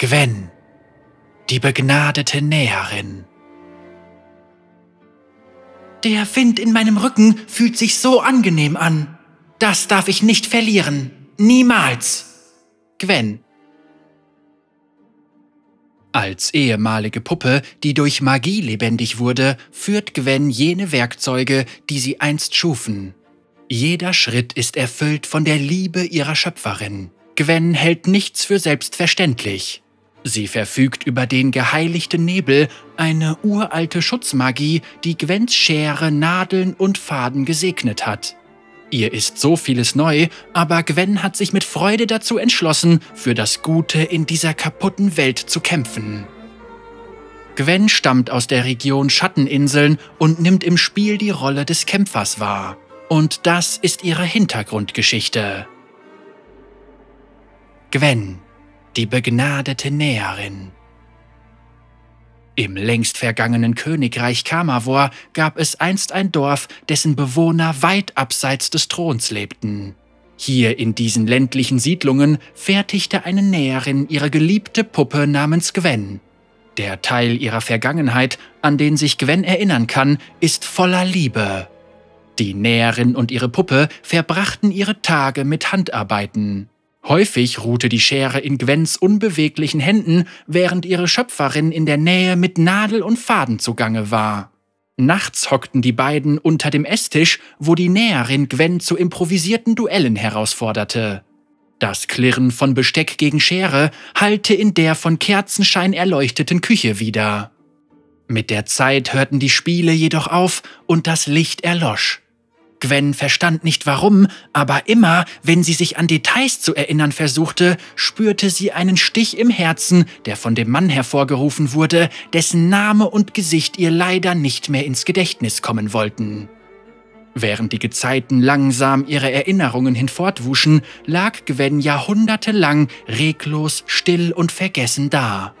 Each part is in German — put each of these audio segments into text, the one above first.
Gwen, die begnadete Näherin. Der Wind in meinem Rücken fühlt sich so angenehm an. Das darf ich nicht verlieren. Niemals. Gwen. Als ehemalige Puppe, die durch Magie lebendig wurde, führt Gwen jene Werkzeuge, die sie einst schufen. Jeder Schritt ist erfüllt von der Liebe ihrer Schöpferin. Gwen hält nichts für selbstverständlich. Sie verfügt über den geheiligten Nebel, eine uralte Schutzmagie, die Gwens Schere, Nadeln und Faden gesegnet hat. Ihr ist so vieles neu, aber Gwen hat sich mit Freude dazu entschlossen, für das Gute in dieser kaputten Welt zu kämpfen. Gwen stammt aus der Region Schatteninseln und nimmt im Spiel die Rolle des Kämpfers wahr. Und das ist ihre Hintergrundgeschichte. Gwen, die begnadete Näherin. Im längst vergangenen Königreich Kamavor gab es einst ein Dorf, dessen Bewohner weit abseits des Throns lebten. Hier in diesen ländlichen Siedlungen fertigte eine Näherin ihre geliebte Puppe namens Gwen. Der Teil ihrer Vergangenheit, an den sich Gwen erinnern kann, ist voller Liebe. Die Näherin und ihre Puppe verbrachten ihre Tage mit Handarbeiten. Häufig ruhte die Schere in Gwens unbeweglichen Händen, während ihre Schöpferin in der Nähe mit Nadel und Faden zugange war. Nachts hockten die beiden unter dem Esstisch, wo die Näherin Gwen zu improvisierten Duellen herausforderte. Das Klirren von Besteck gegen Schere hallte in der von Kerzenschein erleuchteten Küche wieder. Mit der Zeit hörten die Spiele jedoch auf und das Licht erlosch. Gwen verstand nicht warum, aber immer, wenn sie sich an Details zu erinnern versuchte, spürte sie einen Stich im Herzen, der von dem Mann hervorgerufen wurde, dessen Name und Gesicht ihr leider nicht mehr ins Gedächtnis kommen wollten. Während die Gezeiten langsam ihre Erinnerungen hinfortwuschen, lag Gwen jahrhundertelang reglos, still und vergessen da.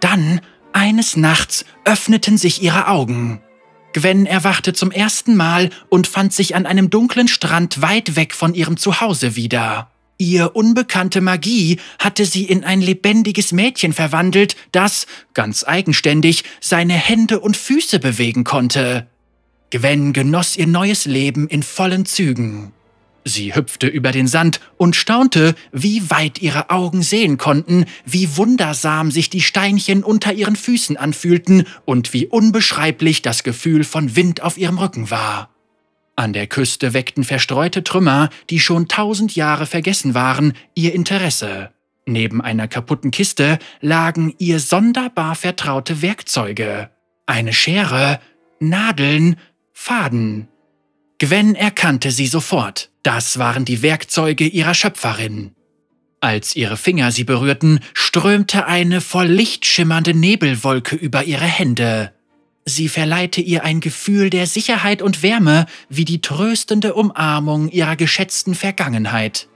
Dann, eines Nachts, öffneten sich ihre Augen. Gwen erwachte zum ersten Mal und fand sich an einem dunklen Strand weit weg von ihrem Zuhause wieder. Ihr unbekannte Magie hatte sie in ein lebendiges Mädchen verwandelt, das, ganz eigenständig, seine Hände und Füße bewegen konnte. Gwen genoss ihr neues Leben in vollen Zügen. Sie hüpfte über den Sand und staunte, wie weit ihre Augen sehen konnten, wie wundersam sich die Steinchen unter ihren Füßen anfühlten und wie unbeschreiblich das Gefühl von Wind auf ihrem Rücken war. An der Küste weckten verstreute Trümmer, die schon tausend Jahre vergessen waren, ihr Interesse. Neben einer kaputten Kiste lagen ihr sonderbar vertraute Werkzeuge. Eine Schere, Nadeln, Faden. Gwen erkannte sie sofort. Das waren die Werkzeuge ihrer Schöpferin. Als ihre Finger sie berührten, strömte eine voll Licht schimmernde Nebelwolke über ihre Hände. Sie verleihte ihr ein Gefühl der Sicherheit und Wärme wie die tröstende Umarmung ihrer geschätzten Vergangenheit.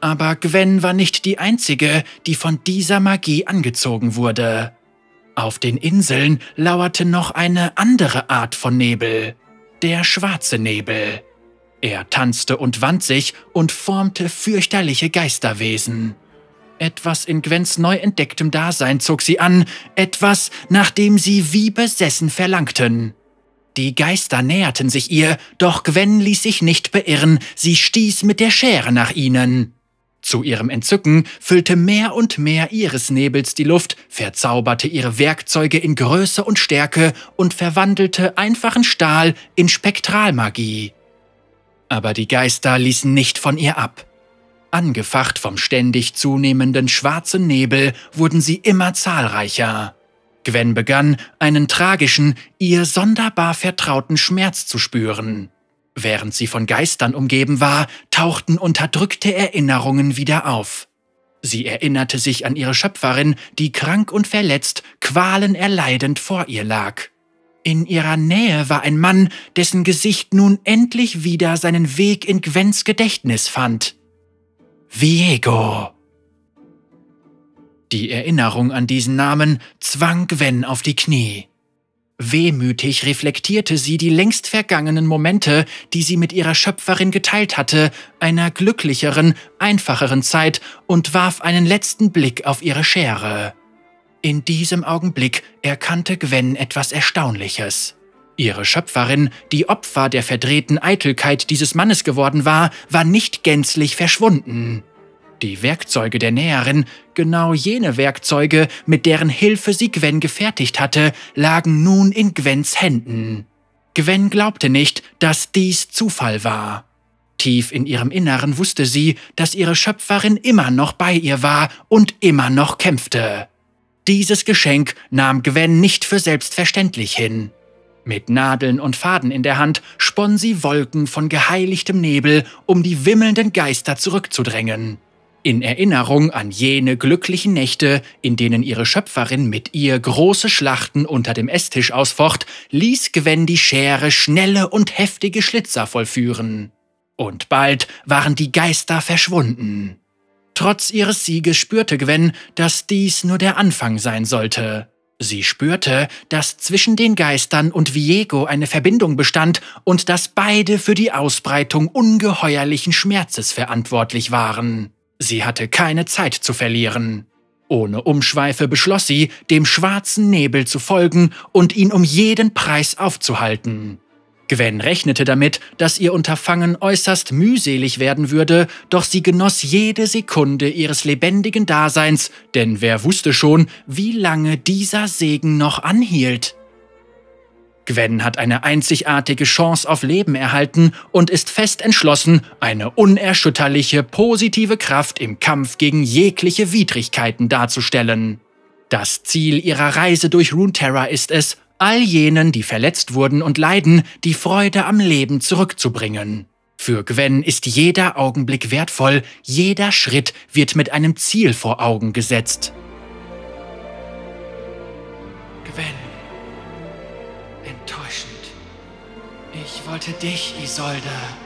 Aber Gwen war nicht die einzige, die von dieser Magie angezogen wurde. Auf den Inseln lauerte noch eine andere Art von Nebel, der schwarze Nebel. Er tanzte und wand sich und formte fürchterliche Geisterwesen. Etwas in Gwens neu entdecktem Dasein zog sie an, etwas, nach dem sie wie besessen verlangten. Die Geister näherten sich ihr, doch Gwen ließ sich nicht beirren, sie stieß mit der Schere nach ihnen. Zu ihrem Entzücken füllte mehr und mehr ihres Nebels die Luft, verzauberte ihre Werkzeuge in Größe und Stärke und verwandelte einfachen Stahl in Spektralmagie. Aber die Geister ließen nicht von ihr ab. Angefacht vom ständig zunehmenden schwarzen Nebel wurden sie immer zahlreicher. Gwen begann, einen tragischen, ihr sonderbar vertrauten Schmerz zu spüren. Während sie von Geistern umgeben war, tauchten unterdrückte Erinnerungen wieder auf. Sie erinnerte sich an ihre Schöpferin, die krank und verletzt, Qualen erleidend vor ihr lag. In ihrer Nähe war ein Mann, dessen Gesicht nun endlich wieder seinen Weg in Gwens Gedächtnis fand. Viego. Die Erinnerung an diesen Namen zwang Gwen auf die Knie. Wehmütig reflektierte sie die längst vergangenen Momente, die sie mit ihrer Schöpferin geteilt hatte, einer glücklicheren, einfacheren Zeit und warf einen letzten Blick auf ihre Schere. In diesem Augenblick erkannte Gwen etwas Erstaunliches. Ihre Schöpferin, die Opfer der verdrehten Eitelkeit dieses Mannes geworden war, war nicht gänzlich verschwunden. Die Werkzeuge der Näherin, genau jene Werkzeuge, mit deren Hilfe sie Gwen gefertigt hatte, lagen nun in Gwens Händen. Gwen glaubte nicht, dass dies Zufall war. Tief in ihrem Inneren wusste sie, dass ihre Schöpferin immer noch bei ihr war und immer noch kämpfte. Dieses Geschenk nahm Gwen nicht für selbstverständlich hin. Mit Nadeln und Faden in der Hand sponn sie Wolken von geheiligtem Nebel, um die wimmelnden Geister zurückzudrängen in Erinnerung an jene glücklichen Nächte, in denen ihre Schöpferin mit ihr große Schlachten unter dem Esstisch ausfocht, ließ Gwen die Schere schnelle und heftige Schlitzer vollführen. Und bald waren die Geister verschwunden. Trotz ihres Sieges spürte Gwen, dass dies nur der Anfang sein sollte. Sie spürte, dass zwischen den Geistern und Viego eine Verbindung bestand und dass beide für die Ausbreitung ungeheuerlichen Schmerzes verantwortlich waren. Sie hatte keine Zeit zu verlieren. Ohne Umschweife beschloss sie, dem schwarzen Nebel zu folgen und ihn um jeden Preis aufzuhalten. Gwen rechnete damit, dass ihr Unterfangen äußerst mühselig werden würde, doch sie genoss jede Sekunde ihres lebendigen Daseins, denn wer wusste schon, wie lange dieser Segen noch anhielt. Gwen hat eine einzigartige Chance auf Leben erhalten und ist fest entschlossen, eine unerschütterliche, positive Kraft im Kampf gegen jegliche Widrigkeiten darzustellen. Das Ziel ihrer Reise durch Runeterra ist es, all jenen, die verletzt wurden und leiden, die Freude am Leben zurückzubringen. Für Gwen ist jeder Augenblick wertvoll, jeder Schritt wird mit einem Ziel vor Augen gesetzt. wollte dich, Isolde.